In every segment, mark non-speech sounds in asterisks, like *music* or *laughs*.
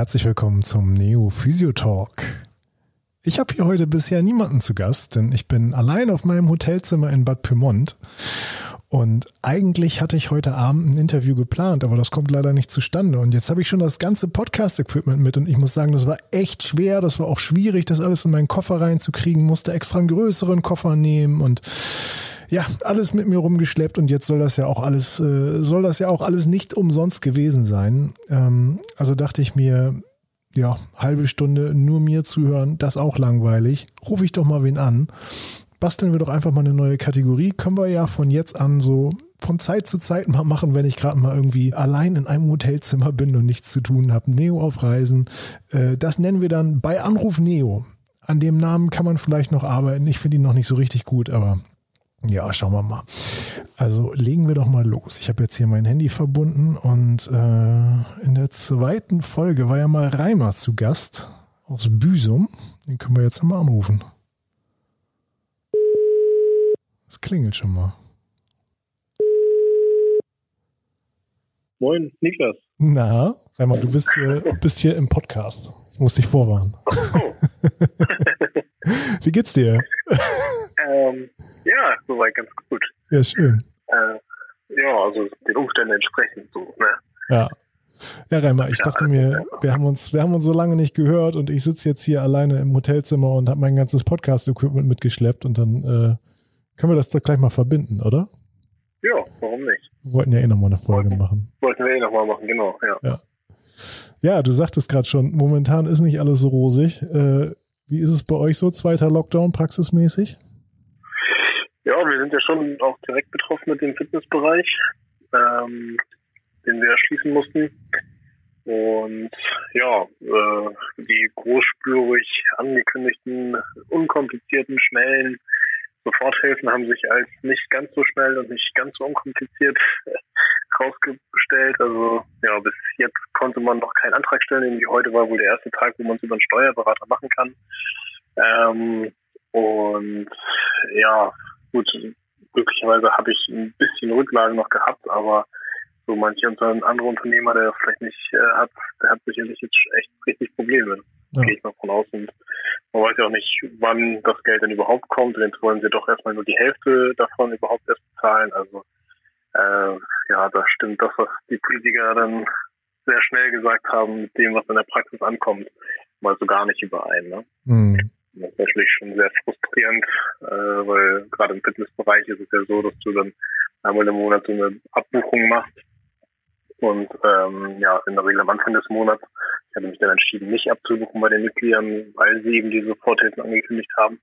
herzlich willkommen zum Neo Physio Talk. Ich habe hier heute bisher niemanden zu Gast, denn ich bin allein auf meinem Hotelzimmer in Bad Pyrmont. Und eigentlich hatte ich heute Abend ein Interview geplant, aber das kommt leider nicht zustande. Und jetzt habe ich schon das ganze Podcast-Equipment mit und ich muss sagen, das war echt schwer, das war auch schwierig, das alles in meinen Koffer reinzukriegen, musste extra einen größeren Koffer nehmen und ja, alles mit mir rumgeschleppt und jetzt soll das ja auch alles, äh, soll das ja auch alles nicht umsonst gewesen sein. Ähm, also dachte ich mir, ja, halbe Stunde nur mir zuhören, das auch langweilig. Rufe ich doch mal wen an. Basteln wir doch einfach mal eine neue Kategorie. Können wir ja von jetzt an so von Zeit zu Zeit mal machen, wenn ich gerade mal irgendwie allein in einem Hotelzimmer bin und nichts zu tun habe. Neo auf Reisen. Äh, das nennen wir dann bei Anruf Neo. An dem Namen kann man vielleicht noch arbeiten. Ich finde ihn noch nicht so richtig gut, aber ja, schauen wir mal. Also legen wir doch mal los. Ich habe jetzt hier mein Handy verbunden und äh, in der zweiten Folge war ja mal Reimer zu Gast aus Büsum. Den können wir jetzt mal anrufen. Es klingelt schon mal. Moin, Niklas. Na, Reimer, du bist hier, *laughs* bist hier im Podcast. Ich muss dich vorwarnen. Oh. *laughs* *laughs* Wie geht's dir? Ähm, ja, soweit ganz gut. Ja, schön. Äh, ja, also den Umständen entsprechend so, ne? Ja. Ja, Reimer, ich dachte mir, wir haben uns, wir haben uns so lange nicht gehört und ich sitze jetzt hier alleine im Hotelzimmer und habe mein ganzes Podcast-Equipment mitgeschleppt und dann äh, können wir das doch gleich mal verbinden, oder? Ja, warum nicht? Wir wollten ja eh nochmal eine Folge wollten, machen. Wollten wir eh nochmal machen, genau, ja. Ja, ja du sagtest gerade schon, momentan ist nicht alles so rosig. Äh, wie ist es bei euch so, zweiter Lockdown praxismäßig? Ja, wir sind ja schon auch direkt betroffen mit dem Fitnessbereich, ähm, den wir erschließen mussten. Und ja, äh, die großspürig angekündigten, unkomplizierten, schnellen Soforthilfen haben sich als nicht ganz so schnell und nicht ganz so unkompliziert *laughs* rausgestellt. Also ja, bis jetzt konnte man noch keinen Antrag stellen. Nämlich heute war wohl der erste Tag, wo man es über einen Steuerberater machen kann. Ähm, und ja, gut, glücklicherweise habe ich ein bisschen Rücklagen noch gehabt, aber so manche andere Unternehmer, der das vielleicht nicht äh, hat, der hat sicherlich jetzt echt richtig Probleme. Ja. Gehe ich mal von aus. Und man weiß ja auch nicht, wann das Geld denn überhaupt kommt. Und jetzt wollen sie doch erstmal nur die Hälfte davon überhaupt erst bezahlen. Also äh, ja, da stimmt das, was die Politiker dann sehr schnell gesagt haben, mit dem, was in der Praxis ankommt, mal so gar nicht überein. Ne? Mhm. Das ist natürlich schon sehr frustrierend, äh, weil gerade im Fitnessbereich ist es ja so, dass du dann einmal im Monat so eine Abbuchung machst und ähm, ja, in der Regel am Anfang des Monats. Ich hatte mich dann entschieden, nicht abzubuchen bei den Mitgliedern, weil sie eben diese Soforthilfen angekündigt haben.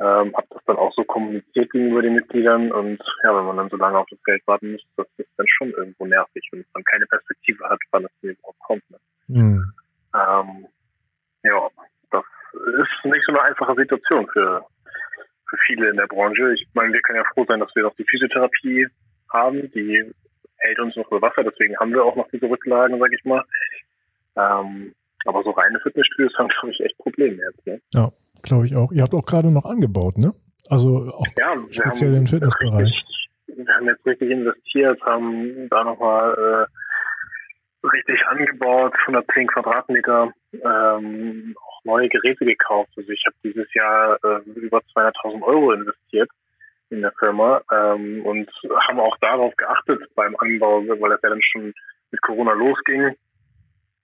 Ähm, habe das dann auch so kommuniziert gegenüber den Mitgliedern und ja, wenn man dann so lange auf das Geld warten muss, das ist dann schon irgendwo nervig und man keine Perspektive hat, wann es überhaupt kommt. Ne? Mhm. Ähm, ja, das ist nicht so eine einfache Situation für, für viele in der Branche. Ich meine, wir können ja froh sein, dass wir noch die Physiotherapie haben, die hält uns noch über Wasser, deswegen haben wir auch noch diese Rücklagen, sag ich mal. Ähm, aber so reine Fitnessstudios *laughs* haben, glaube ich, echt Probleme jetzt. Ne? Ja, glaube ich auch. Ihr habt auch gerade noch angebaut, ne? Also auch ja, speziell im Fitnessbereich. Richtig, wir haben jetzt richtig investiert, haben da nochmal äh, richtig angebaut, 110 Quadratmeter, ähm, auch neue Geräte gekauft. Also ich habe dieses Jahr äh, über 200.000 Euro investiert in der Firma ähm, und haben auch darauf geachtet beim Anbau, weil das ja dann schon mit Corona losging.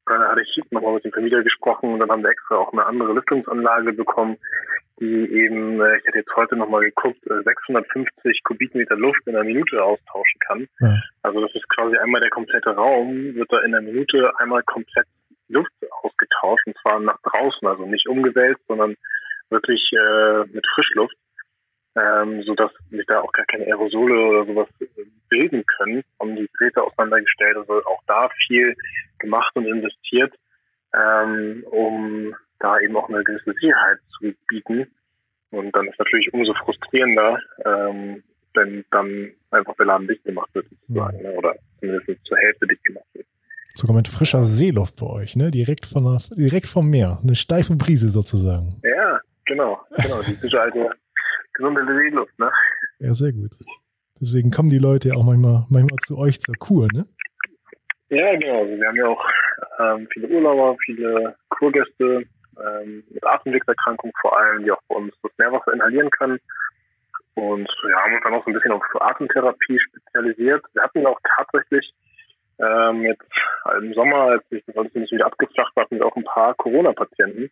Dann hatte ich nochmal mit dem Vermieter gesprochen und dann haben wir extra auch eine andere Lüftungsanlage bekommen, die eben, äh, ich hatte jetzt heute nochmal geguckt, 650 äh, Kubikmeter Luft in einer Minute austauschen kann. Ja. Also das ist quasi einmal der komplette Raum, wird da in einer Minute einmal komplett Luft ausgetauscht und zwar nach draußen, also nicht umgewälzt, sondern wirklich äh, mit Frischluft ähm, sodass sich da auch gar keine Aerosole oder sowas bilden können, haben die Geräte auseinandergestellt, also auch da viel gemacht und investiert, ähm, um da eben auch eine gewisse Sicherheit zu bieten. Und dann ist natürlich umso frustrierender, ähm, wenn dann einfach der Laden dicht gemacht wird, sozusagen, ne? oder zumindest zur Hälfte dicht gemacht wird. Sogar mit frischer Seeluft bei euch, ne? Direkt von der, direkt vom Meer. Eine steife Brise sozusagen. Ja, genau, genau. Die gute alte gesunde Seeluft, ne? Ja, sehr gut. Deswegen kommen die Leute ja auch manchmal, manchmal zu euch zur Kur, ne? Ja, genau. Also wir haben ja auch ähm, viele Urlauber, viele Kurgäste ähm, mit Atemwegserkrankungen vor allem, die auch bei uns das Meerwasser inhalieren können. Und ja, haben uns dann auch so ein bisschen auf Atemtherapie spezialisiert. Wir hatten auch tatsächlich ähm, jetzt im Sommer, als sich das alles ein bisschen wieder abgeflacht war, hatten wir auch ein paar Corona-Patienten,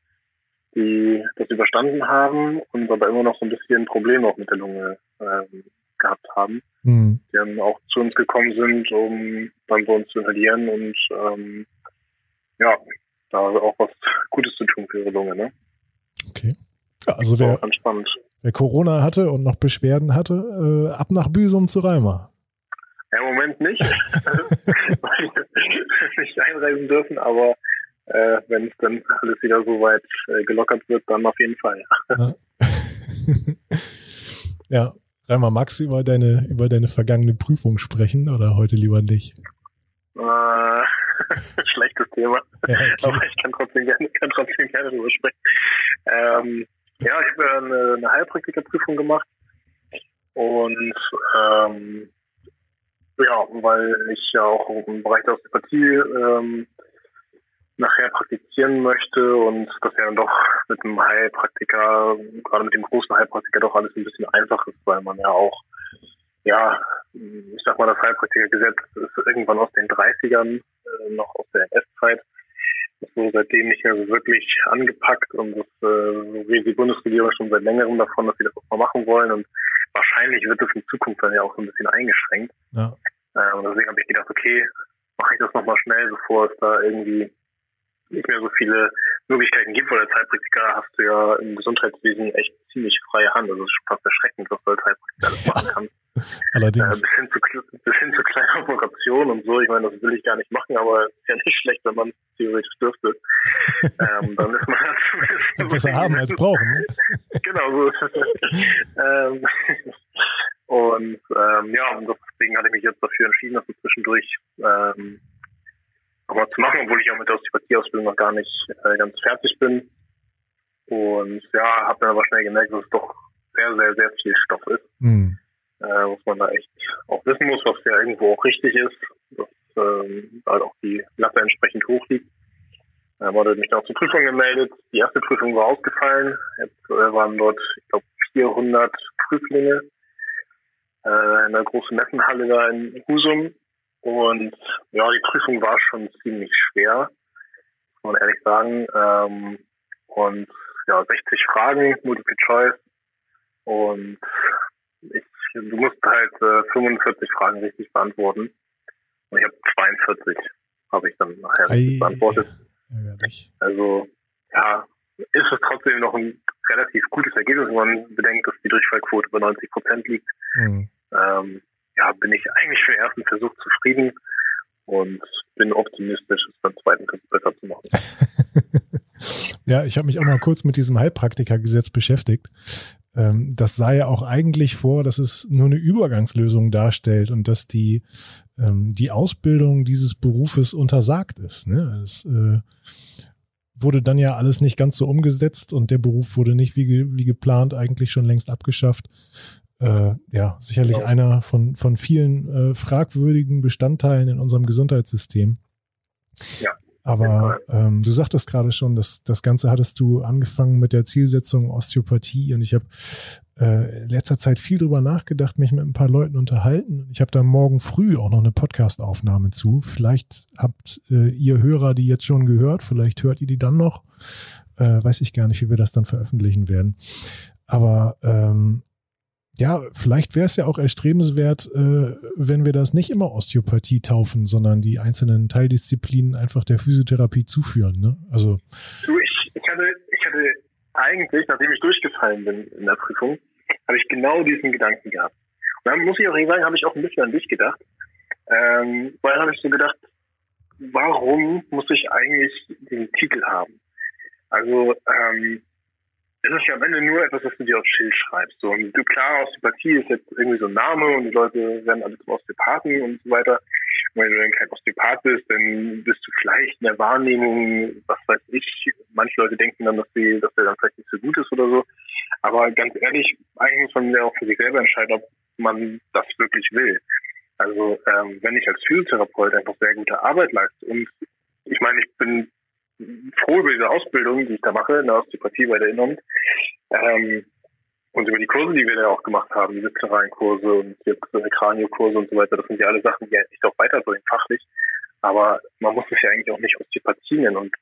die das überstanden haben und aber immer noch so ein bisschen Probleme auch mit der Lunge ähm, gehabt haben. Mhm. Die dann auch zu uns gekommen sind, um dann bei uns zu inhalieren und ähm, ja, da auch was Gutes zu tun für ihre Lunge. Ne? Okay. Ja, also wer, wer Corona hatte und noch Beschwerden hatte, äh, ab nach Büsum zu Reimer. Ja, im Moment nicht, *laughs* weil wir nicht einreisen dürfen, aber äh, wenn es dann alles wieder so weit äh, gelockert wird, dann auf jeden Fall. Ja. ja. *laughs* Reimer, magst du über deine, über deine vergangene Prüfung sprechen oder heute lieber nicht? Äh, *laughs* schlechtes Thema. Ja, okay. *laughs* Aber ich kann trotzdem gerne, kann trotzdem gerne darüber sprechen. Ähm, ja, ich habe eine, eine Heilpraktikerprüfung gemacht und ähm, ja, weil ich ja auch im Bereich der Osteopathie ähm, nachher praktizieren möchte und das ja dann doch mit dem Heilpraktiker, gerade mit dem großen Heilpraktiker doch alles ein bisschen einfach ist, weil man ja auch, ja, ich sag mal, das Heilpraktikergesetz ist irgendwann aus den 30ern, äh, noch aus der NS-Zeit. Das wurde seitdem nicht mehr so wirklich angepackt und das äh, redet die Bundesregierung schon seit längerem davon, dass sie das auch mal machen wollen und wahrscheinlich wird das in Zukunft dann ja auch so ein bisschen eingeschränkt. Ja. Äh, und deswegen habe ich gedacht, okay, mache ich das nochmal schnell, bevor es da irgendwie nicht mehr so viele Möglichkeiten gibt, weil als Heilpraktiker hast du ja im Gesundheitswesen echt ziemlich freie Hand. Also es ist fast erschreckend, was du als Heilpraktiker alles machen kannst. *laughs* Allerdings. Äh, bis, hin zu, bis hin zu kleinen Operationen und so. Ich meine, das will ich gar nicht machen, aber es ist ja nicht schlecht, wenn man theoretisch dürfte. *laughs* ähm, dann ist man halt. Besser haben *laughs* als brauchen. Ne? genau, so ähm, und ähm, ja, und deswegen hatte ich mich jetzt dafür entschieden, dass wir zwischendurch ähm, nochmal zu machen, obwohl ich auch mit der Osteopathie-Ausbildung noch gar nicht äh, ganz fertig bin. Und ja, habe dann aber schnell gemerkt, dass es doch sehr, sehr, sehr viel Stoff ist. Mhm. Äh, was man da echt auch wissen muss, was ja irgendwo auch richtig ist, dass ähm, halt auch die Latte entsprechend hoch liegt. Da ähm, wurde mich dann auch zur Prüfung gemeldet. Die erste Prüfung war ausgefallen. Jetzt äh, waren dort, ich glaube, 400 Prüflinge äh, in der großen Messenhalle da in Husum. Und ja, die Prüfung war schon ziemlich schwer, muss man ehrlich sagen. Ähm, und ja, 60 Fragen, Multiple Choice. Und ich, du musst halt äh, 45 Fragen richtig beantworten. Und ich habe 42, habe ich dann nachher richtig beantwortet. Ärgerlich. Also, ja, ist es trotzdem noch ein relativ gutes Ergebnis, wenn man bedenkt, dass die Durchfallquote bei 90 Prozent liegt. Mhm. Ähm, ja, bin ich eigentlich für den ersten Versuch zufrieden und bin optimistisch, es beim zweiten Versuch besser zu machen. *laughs* ja, ich habe mich auch mal kurz mit diesem Heilpraktikergesetz beschäftigt. Ähm, das sah ja auch eigentlich vor, dass es nur eine Übergangslösung darstellt und dass die, ähm, die Ausbildung dieses Berufes untersagt ist. Ne? Es äh, wurde dann ja alles nicht ganz so umgesetzt und der Beruf wurde nicht wie, wie geplant eigentlich schon längst abgeschafft äh, ja, sicherlich genau. einer von, von vielen äh, fragwürdigen Bestandteilen in unserem Gesundheitssystem. Ja. Aber ähm, du sagtest gerade schon, dass das Ganze hattest du angefangen mit der Zielsetzung Osteopathie und ich habe äh, in letzter Zeit viel drüber nachgedacht, mich mit ein paar Leuten unterhalten. Ich habe da morgen früh auch noch eine Podcast-Aufnahme zu. Vielleicht habt äh, ihr Hörer die jetzt schon gehört, vielleicht hört ihr die dann noch. Äh, weiß ich gar nicht, wie wir das dann veröffentlichen werden. Aber ähm, ja, vielleicht wäre es ja auch erstrebenswert, äh, wenn wir das nicht immer Osteopathie taufen, sondern die einzelnen Teildisziplinen einfach der Physiotherapie zuführen. Ne? Also du, ich, ich, hatte, ich hatte eigentlich, nachdem ich durchgefallen bin in der Prüfung, habe ich genau diesen Gedanken gehabt. Und dann muss ich auch sagen, habe ich auch ein bisschen an dich gedacht, ähm, weil habe ich so gedacht, warum muss ich eigentlich den Titel haben? Also ähm, es ist ja am Ende nur etwas, was du dir aufs Schild schreibst. So, und klar, Osteopathie ist jetzt irgendwie so ein Name und die Leute werden alle zum Osteopathen und so weiter. Und wenn du dann kein Osteopath bist, dann bist du vielleicht in der Wahrnehmung, was weiß ich, manche Leute denken dann, dass, die, dass der dann vielleicht nicht so gut ist oder so. Aber ganz ehrlich, eigentlich muss man ja auch für sich selber entscheiden, ob man das wirklich will. Also ähm, wenn ich als Physiotherapeut einfach sehr gute Arbeit leiste und ich meine, ich bin froh über diese Ausbildung, die ich da mache, in der Osteopathie bei der Inhalt. Ähm, und über die Kurse, die wir da auch gemacht haben, die viszeralen Kurse und äh, Kraniokurse und so weiter, das sind ja alle Sachen, die eigentlich auch weiterbringen, fachlich. Aber man muss es ja eigentlich auch nicht Osteopathie nennen. Und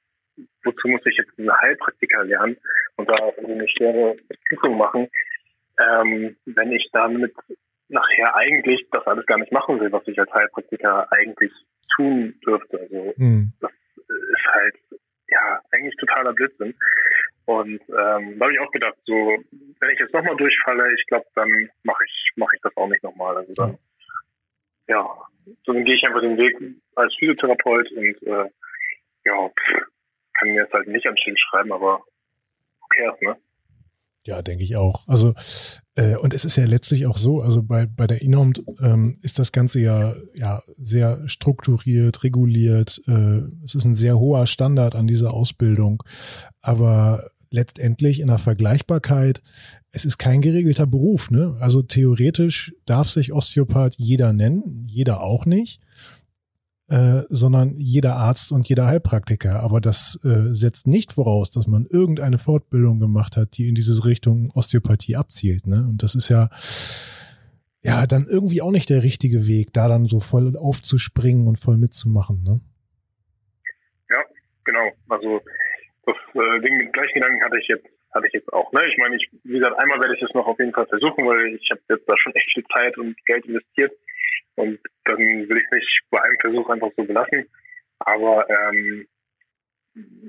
wozu muss ich jetzt einen Heilpraktiker lernen und da eine schwere Prüfung machen, ähm, wenn ich damit nachher eigentlich das alles gar nicht machen will, was ich als Heilpraktiker eigentlich tun dürfte. Also mhm. das ist halt ja eigentlich totaler Blödsinn. Und ähm, da habe ich auch gedacht, so wenn ich jetzt nochmal durchfalle, ich glaube, dann mache ich mache ich das auch nicht nochmal. Also dann ja, so dann gehe ich einfach den Weg als Physiotherapeut und äh, ja, kann mir jetzt halt nicht Schild schreiben, aber okay, ne? Ja, denke ich auch. Also, äh, und es ist ja letztlich auch so, also bei, bei der Inhomt ähm, ist das Ganze ja, ja sehr strukturiert, reguliert. Äh, es ist ein sehr hoher Standard an dieser Ausbildung. Aber letztendlich in der Vergleichbarkeit, es ist kein geregelter Beruf. Ne? Also theoretisch darf sich Osteopath jeder nennen, jeder auch nicht. Äh, sondern jeder Arzt und jeder Heilpraktiker. Aber das äh, setzt nicht voraus, dass man irgendeine Fortbildung gemacht hat, die in diese Richtung Osteopathie abzielt. Ne? Und das ist ja ja dann irgendwie auch nicht der richtige Weg, da dann so voll aufzuspringen und voll mitzumachen. Ne? Ja, genau. Also das äh, mit gleichen Gedanken hatte ich jetzt hatte ich jetzt auch. Ne? Ich meine, ich, wie gesagt, einmal werde ich es noch auf jeden Fall versuchen, weil ich habe jetzt da schon echt viel Zeit und Geld investiert. Und dann will ich es nicht bei einem Versuch einfach so belassen. Aber ähm,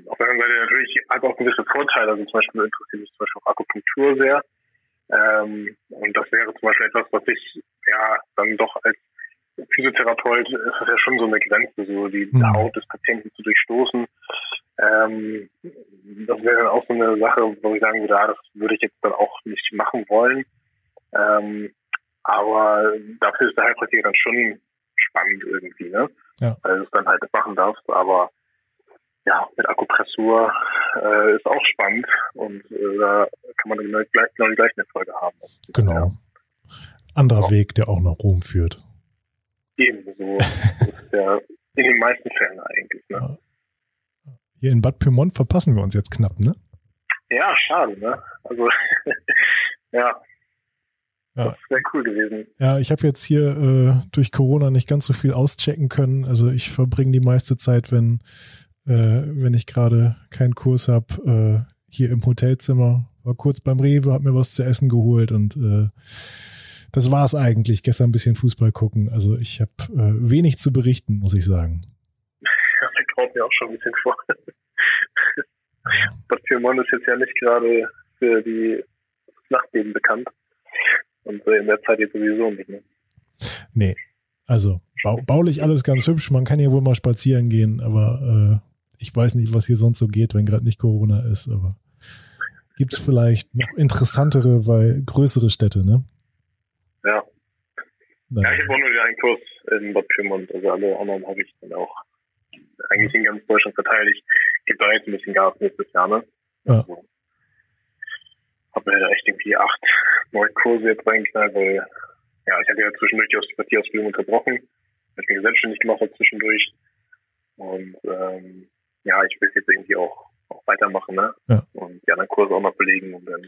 auf der anderen Seite natürlich hat auch gewisse Vorteile. Also zum Beispiel interessiert mich zum Beispiel auch Akupunktur sehr. Ähm, und das wäre zum Beispiel etwas, was ich ja dann doch als Physiotherapeut ist das ja schon so eine Grenze, so die mhm. Haut des Patienten zu durchstoßen. Ähm, das wäre dann auch so eine Sache, wo ich sagen würde, ah, das würde ich jetzt dann auch nicht machen wollen. Ähm, aber dafür ist der Heilpraktiker dann schon spannend irgendwie, ne? Ja. Weil du es dann halt machen darfst. Aber ja, mit Akupressur äh, ist auch spannend und äh, da kann man genau, gleich, genau die gleichen Erfolge haben. Genau. Ja. Anderer ja. Weg, der auch nach Rom führt. Eben, so *laughs* ist der in den meisten Fällen eigentlich. Ne? Hier in Bad Pyrmont verpassen wir uns jetzt knapp, ne? Ja, schade, ne? Also, *laughs* ja, ja. Das wäre cool gewesen. Ja, ich habe jetzt hier äh, durch Corona nicht ganz so viel auschecken können. Also ich verbringe die meiste Zeit, wenn, äh, wenn ich gerade keinen Kurs habe, äh, hier im Hotelzimmer. War kurz beim Rewe, hab mir was zu essen geholt und äh, das war's eigentlich. Gestern ein bisschen Fußball gucken. Also ich habe äh, wenig zu berichten, muss ich sagen. Ja, das graut mir auch schon ein bisschen vor. Bad Pyrmont ist jetzt ja nicht gerade für die Nachtleben bekannt. Und in der Zeit jetzt sowieso nicht. Ne? Nee. Also bau baulich *laughs* alles ganz hübsch. Man kann hier wohl mal spazieren gehen, aber äh, ich weiß nicht, was hier sonst so geht, wenn gerade nicht Corona ist. Aber gibt es vielleicht noch interessantere, weil größere Städte, ne? Ja. Nein. Ja, ich habe auch nur einen Kurs in Bad Pyrmont. Also alle anderen habe ich dann auch eigentlich in ganz Deutschland verteilt. Ich gebe da jetzt ein bisschen Gas nächstes Jahr, ne? Ja. Also, habe mir da echt irgendwie acht, neun Kurse jetzt reingeknallt, weil ja, ich hatte ja zwischendurch die Osteopathie-Ausbildung unterbrochen, ich mich selbstständig gemacht habe zwischendurch. Und ähm, ja, ich will jetzt irgendwie auch, auch weitermachen, ne? Ja. Und die anderen Kurse auch noch belegen und dann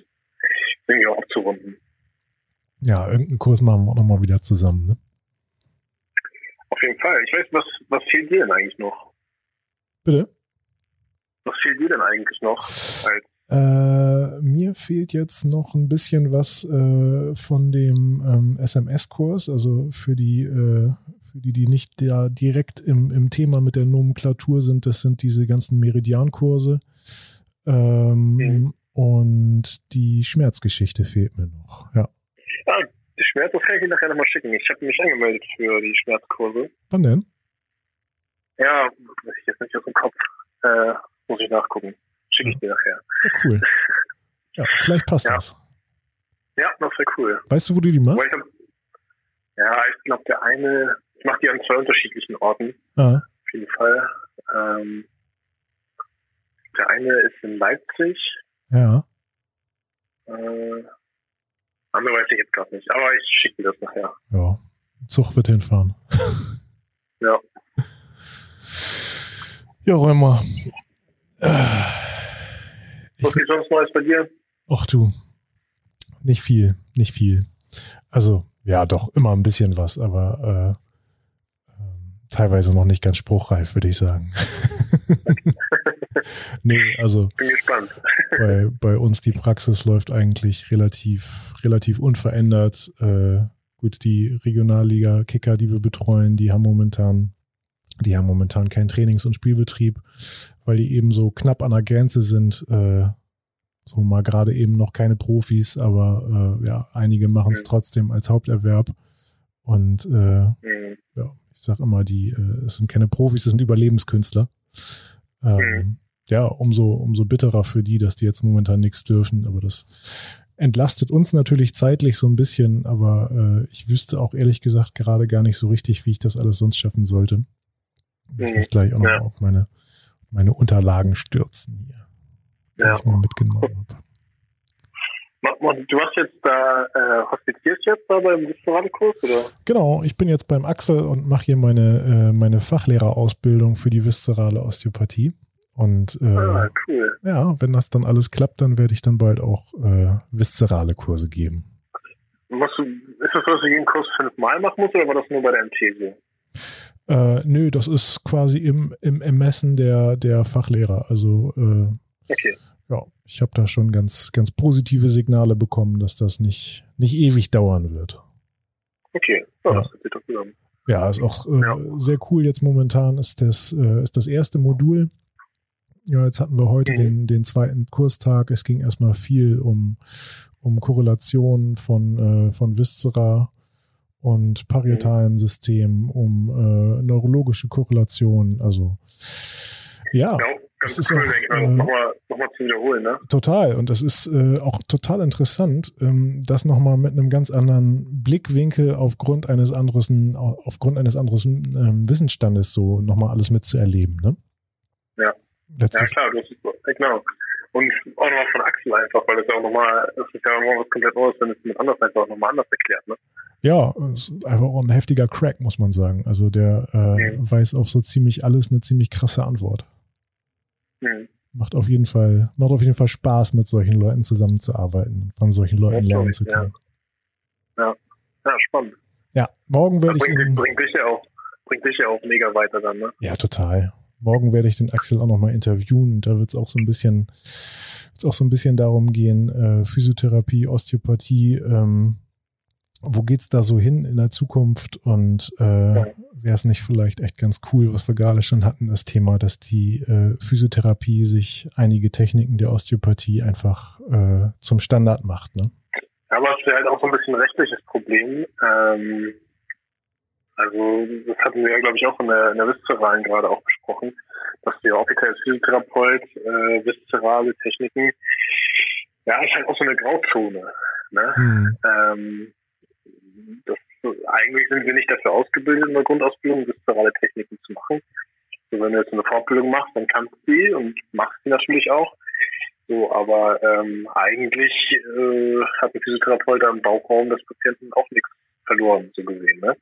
irgendwie auch abzurunden. Ja, irgendeinen Kurs machen wir auch nochmal wieder zusammen, ne? Auf jeden Fall. Ich weiß, was, was fehlt dir denn eigentlich noch? Bitte? Was fehlt dir denn eigentlich noch als äh, mir fehlt jetzt noch ein bisschen was äh, von dem ähm, SMS-Kurs, also für die, äh, für die, die nicht da direkt im, im Thema mit der Nomenklatur sind, das sind diese ganzen Meridiankurse. Ähm, mhm. Und die Schmerzgeschichte fehlt mir noch, ja. Ah, die Schmerz, das kann ich dir nachher nochmal schicken. Ich habe mich angemeldet für die Schmerzkurse. Wann denn? Ja, weiß ich jetzt nicht aus dem Kopf. Äh, muss ich nachgucken. Schicke ich dir nachher. Ja, cool. Ja, vielleicht passt ja. das. Ja, das wäre cool. Weißt du, wo du die machst? Ja, ich glaube, der eine, ich mache die an zwei unterschiedlichen Orten. Ah. Auf jeden Fall. Ähm, der eine ist in Leipzig. Ja. Äh, andere weiß ich jetzt gerade nicht, aber ich schicke dir das nachher. Ja, Zug wird hinfahren. ja. Ja, Räumer. Was gibt sonst Neues bei dir? Ach du, nicht viel, nicht viel. Also, ja, doch, immer ein bisschen was, aber äh, äh, teilweise noch nicht ganz spruchreif, würde ich sagen. *laughs* nee, also Bin gespannt. bei, bei uns die Praxis läuft eigentlich relativ, relativ unverändert. Äh, gut, die Regionalliga-Kicker, die wir betreuen, die haben momentan, die haben momentan keinen Trainings- und Spielbetrieb, weil die eben so knapp an der Grenze sind. Äh, so mal gerade eben noch keine Profis, aber äh, ja, einige machen es Mhm. trotzdem als Haupterwerb. Und äh, Mhm. ja, ich sag immer, die, äh, es sind keine Profis, es sind Überlebenskünstler. Ähm, Mhm. Ja, umso, umso bitterer für die, dass die jetzt momentan nichts dürfen. Aber das entlastet uns natürlich zeitlich so ein bisschen. Aber äh, ich wüsste auch ehrlich gesagt gerade gar nicht so richtig, wie ich das alles sonst schaffen sollte. Ich Mhm. muss gleich auch noch Ja. auf meine, meine Unterlagen stürzen hier, die Ja. ich mir mitgenommen habe. Du hast jetzt da, äh, hospitierst jetzt da beim Vistoralikurs, oder? Genau, ich bin jetzt beim Axel und mache hier meine, äh, meine Fachlehrerausbildung für die viszerale Osteopathie. Und äh, Ah, cool. ja, wenn das dann alles klappt, dann werde ich dann bald auch äh, viszerale Kurse geben. Du, ist das so, dass du jeden Kurs fünfmal machen musst, oder war das nur bei der MT so? Äh, nö, das ist quasi im, im Ermessen der, der Fachlehrer. Also äh, Okay. ja, ich habe da schon ganz, ganz positive Signale bekommen, dass das nicht, nicht ewig dauern wird. Okay. Ja, Ja. das sich doch. Ja, ist auch äh, Ja. sehr cool. Jetzt momentan ist das, äh, ist das erste Modul. Ja, jetzt hatten wir heute Mhm. den, den zweiten Kurstag. Es ging erstmal viel um, um Korrelation von, äh, von Viscera und parietalem System, um äh, neurologische Korrelation. Also ja, Ja, ganz Das ist cool, auch, denke ich mal, äh, das nochmal noch mal zu wiederholen, ne? Total. Und das ist äh, auch total interessant, ähm, das nochmal mit einem ganz anderen Blickwinkel aufgrund eines anderen, aufgrund eines anderen ähm, Wissensstandes so nochmal alles mitzuerleben. Ne? Ja. Letztlich, Ja, klar, hast es, ja, genau. Und auch nochmal von Axel einfach, weil das ja auch nochmal, das ist ja auch nochmal was komplett Neues, wenn es mit anders einfach nochmal anders erklärt, ne? Ja, es ist einfach auch ein heftiger Crack, muss man sagen. Also der äh, Mhm. weiß auf so ziemlich alles eine ziemlich krasse Antwort. Hm. Macht auf jeden Fall, macht auf jeden Fall Spaß, mit solchen Leuten zusammenzuarbeiten und von solchen Leuten Ja, lernen zu können. Ja, spannend. Ja, morgen werde ich bringt, ihn. bringt dich ja auch, bringt dich ja auch mega weiter dann, ne? Ja, total. Morgen werde ich den Axel auch nochmal interviewen und da wird es auch so ein bisschen, wird's auch so ein bisschen darum gehen, äh, Physiotherapie, Osteopathie, ähm, wo geht's da so hin in der Zukunft und äh, wäre es nicht vielleicht echt ganz cool, was wir gerade schon hatten, das Thema, dass die äh, Physiotherapie sich einige Techniken der Osteopathie einfach äh, zum Standard macht, ne? Aber es wäre halt auch so ein bisschen ein rechtliches Problem. Ähm, also das hatten wir ja, glaube ich, auch in der, in der Viszeralen gerade auch besprochen, dass der offiziell als Physiotherapeut äh, viszerale Techniken, ja, ist halt auch so eine Grauzone. Ne? Hm. Ähm, das, eigentlich sind wir nicht dafür ausgebildet in der Grundausbildung, viszerale Techniken zu machen. So, wenn du jetzt eine Fortbildung machst, dann kannst du die und machst die natürlich auch. So, aber ähm, eigentlich äh, hat ein Physiotherapeut am Bauchraum des Patienten auch nichts verloren, so gesehen. Ne?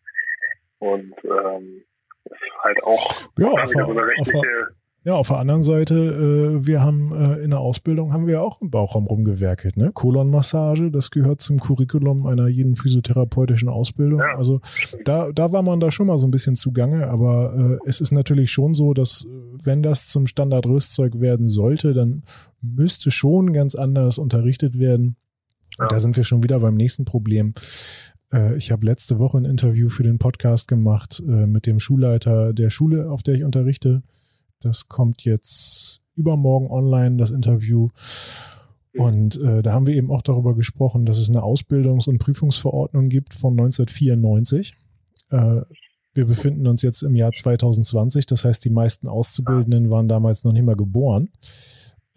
Und ähm, ist halt auch Ja, auf auf rechtliche, Ja, auf der anderen Seite, äh, wir haben äh, in der Ausbildung haben wir auch im Bauchraum rumgewerkelt, ne? Kolonmassage, das gehört zum Curriculum einer jeden physiotherapeutischen Ausbildung. Ja. Also da, da war man da schon mal so ein bisschen zugange, aber äh, es ist natürlich schon so, dass äh, wenn das zum Standardrüstzeug werden sollte, dann müsste schon ganz anders unterrichtet werden. Ja. Da sind wir schon wieder beim nächsten Problem. Äh, Ich habe letzte Woche ein Interview für den Podcast gemacht äh, mit dem Schulleiter der Schule, auf der ich unterrichte. Das kommt jetzt übermorgen online, das Interview. Und äh, da haben wir eben auch darüber gesprochen, dass es eine Ausbildungs- und Prüfungsverordnung gibt von 1994. Äh, wir befinden uns jetzt im Jahr 2020, das heißt, die meisten Auszubildenden waren damals noch nicht mal geboren.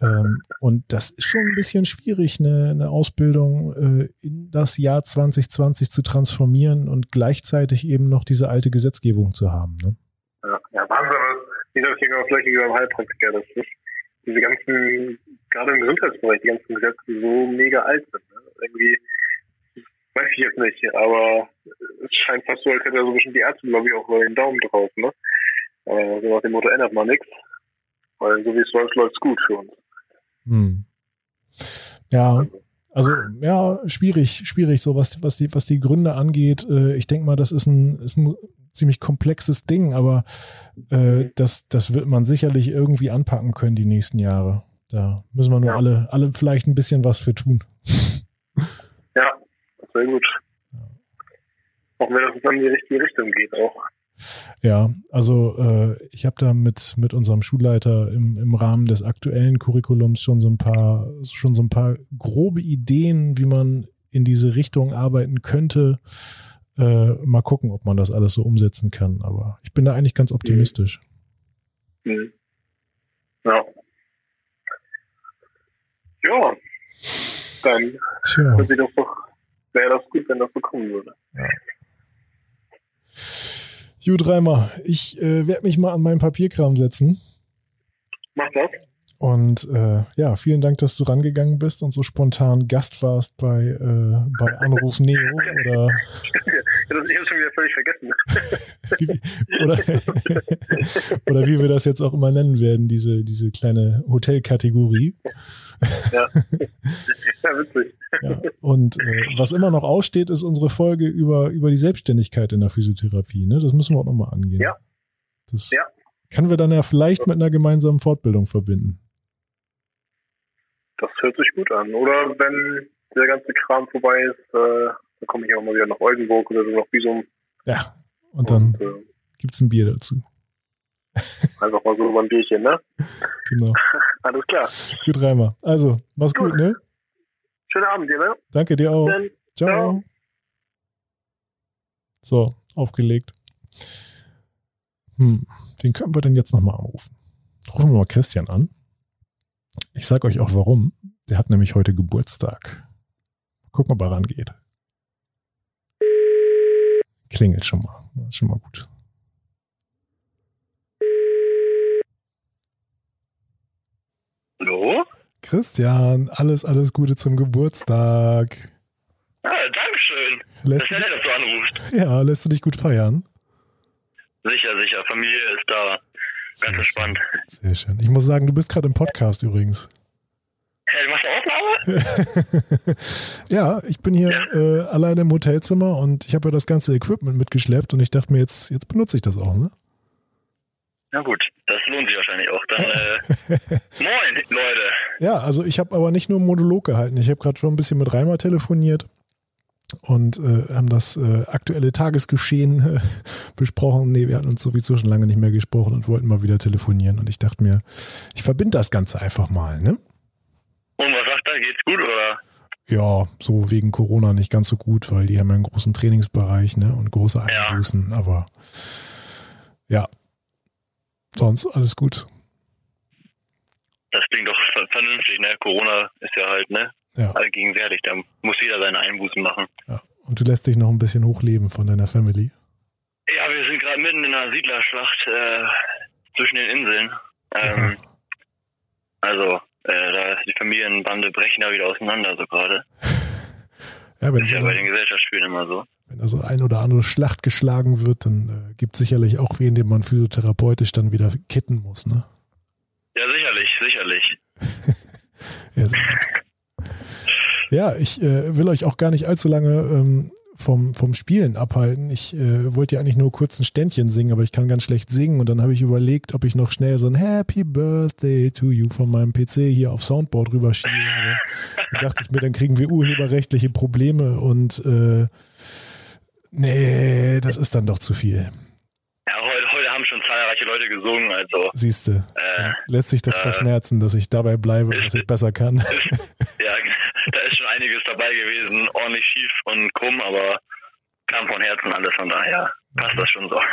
Ähm, und das ist schon ein bisschen schwierig, eine, eine Ausbildung äh, in das Jahr 2020 zu transformieren und gleichzeitig eben noch diese alte Gesetzgebung zu haben. Ne? ja, ja, Wahnsinn, was- wie das hier genau das gleiche wie beim Heilpraktiker, das ist diese ganzen, gerade im Gesundheitsbereich, die ganzen Gesetze so mega alt sind. Ne? Irgendwie, weiß ich jetzt nicht, aber es scheint fast so, als hätte er so ein bisschen die Ärzte-Lobby auch über den Daumen drauf, ne? Äh, so nach dem Motto, ändert man nichts. weil so wie es läuft, läuft es gut für uns. Hm. Ja, also ja, schwierig, schwierig, so was, was die, was die Gründe angeht. Äh, ich denke mal, das ist ein, ist ein ziemlich komplexes Ding, aber äh, das, das wird man sicherlich irgendwie anpacken können die nächsten Jahre. Da müssen wir nur Ja. alle, alle vielleicht ein bisschen was für tun. Ja, sehr gut. Wir, dass es dann in die richtige Richtung geht auch. Ja, also äh, ich habe da mit, mit unserem Schulleiter im, im Rahmen des aktuellen Curriculums schon so ein paar, schon so ein paar grobe Ideen, wie man in diese Richtung arbeiten könnte. Äh, mal gucken, ob man das alles so umsetzen kann. Aber ich bin da eigentlich ganz optimistisch. Mhm. Ja. Ja, dann Tja, wäre das doch, wäre das gut, wenn das so kommen würde. Gut, Reimer, ich äh, werde mich mal an meinen Papierkram setzen. Mach das. Und äh, ja, vielen Dank, dass du rangegangen bist und so spontan Gast warst bei, äh, bei Anruf *laughs* Neo oder ich habe schon wieder völlig vergessen. *laughs* wie, oder, *laughs* oder wie wir das jetzt auch immer nennen werden, diese, diese kleine Hotelkategorie. Ja, ja witzig. Ja. Und äh, was immer noch aussteht, ist unsere Folge über, über die Selbstständigkeit in der Physiotherapie. Ne? Das müssen wir auch nochmal angehen. Ja. Das Ja. können wir dann ja vielleicht mit einer gemeinsamen Fortbildung verbinden. Das hört sich gut an. Oder wenn der ganze Kram vorbei ist, äh, dann komme ich auch mal wieder nach Oldenburg oder so nach Bisum. Ja. Und dann Und, äh, gibt's ein Bier dazu. *laughs* einfach mal so über ein Bierchen, ne? Genau. *laughs* Alles klar. Gut, Reimer. Also, mach's gut, Gut. ne? Schönen Abend dir, ne? Danke dir auch. Ciao. Ciao. So, aufgelegt. Hm, wen können wir denn jetzt nochmal anrufen? Rufen wir mal Christian an. Ich sag euch auch warum. Der hat nämlich heute Geburtstag. Gucken, ob er rangeht. Klingelt schon mal. Das ist schon mal gut. Hallo? Christian, alles, alles Gute zum Geburtstag. Ah, Dankeschön. Das Lässt, ist ja nett, dass du anrufst. ja, lässt du dich gut feiern? Sicher, sicher. Familie ist da. Ganz entspannt. Sehr schön. Ich muss sagen, du bist gerade im Podcast übrigens. Hey, du machst eine Aufnahme? *laughs* ja, ich bin hier äh, alleine im Hotelzimmer und ich habe ja das ganze Equipment mitgeschleppt und ich dachte mir, jetzt, jetzt benutze ich das auch, ne? Na gut, das lohnt sich wahrscheinlich auch. Dann, äh, *laughs* moin, Leute. Ja, also ich habe aber nicht nur einen Monolog gehalten. Ich habe gerade schon ein bisschen mit Reimer telefoniert und äh, haben das äh, aktuelle Tagesgeschehen äh, *laughs* besprochen. Nee, wir hatten uns sowieso schon lange nicht mehr gesprochen und wollten mal wieder telefonieren. Und ich dachte mir, ich verbinde das Ganze einfach mal, ne? Und was sagt er? Geht's gut oder? Ja, so wegen Corona nicht ganz so gut, weil die haben ja einen großen Trainingsbereich, ne? Und große Ja. Einbußen, aber ja. Sonst alles gut. Das klingt doch ver- vernünftig, ne? Corona ist ja halt, ne? Ja. Allgegenwärtig. Da muss jeder seine Einbußen machen. ja. Und du lässt dich noch ein bisschen hochleben von deiner Family. Ja, wir sind gerade mitten in einer Siedlerschlacht äh, zwischen den Inseln. Ähm, Also, äh, da die Familienbande brechen da wieder auseinander so gerade. *laughs* Ja, wenn, Ist ja bei den Gesellschaftsspielen immer so. wenn da so ein oder andere Schlacht geschlagen wird, dann äh, gibt es sicherlich auch wen, den man physiotherapeutisch dann wieder kitten muss, ne? Ja, sicherlich, sicherlich. *laughs* Ja. Ja ich äh, will euch auch gar nicht allzu lange ähm, vom, vom Spielen abhalten. Ich äh, wollte ja eigentlich nur kurz ein Ständchen singen, aber ich kann ganz schlecht singen. Und dann habe ich überlegt, ob ich noch schnell so ein Happy Birthday to you von meinem PC hier auf Soundboard rüberschiebe. Dann dachte ich mir, dann kriegen wir urheberrechtliche Probleme und äh, nee, das ist dann doch zu viel. Ja, heute, heute haben schon zahlreiche Leute gesungen, also Siehste, äh, lässt sich das äh, verschmerzen, dass ich dabei bleibe, dass ich besser kann. ja, da schon einiges dabei gewesen, ordentlich schief und krumm, aber kam von Herzen alles, von daher passt das schon so. *laughs*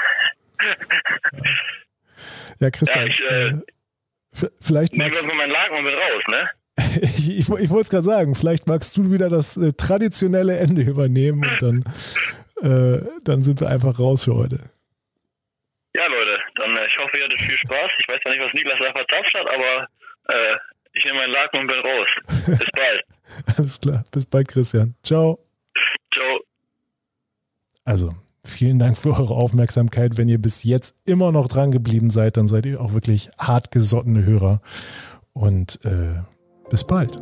Ja, Christian, Ja, ich, äh, äh, vielleicht magst mal meinen Laken und bin raus, ne? *laughs* ich, ich, ich wollte es gerade sagen, vielleicht magst du wieder das äh, traditionelle Ende übernehmen und dann, äh, dann sind wir einfach raus für heute. Ja, Leute, dann äh, ich hoffe, ihr hattet viel Spaß. Ich weiß zwar nicht, was Niklas da verzapft hat, aber äh, ich nehme meinen Laken und bin raus. Bis bald. *laughs* Alles klar, bis bald, Christian. Ciao. Ciao. Also, vielen Dank für eure Aufmerksamkeit. Wenn ihr bis jetzt immer noch dran geblieben seid, dann seid ihr auch wirklich hartgesottene Hörer. Und äh, bis bald.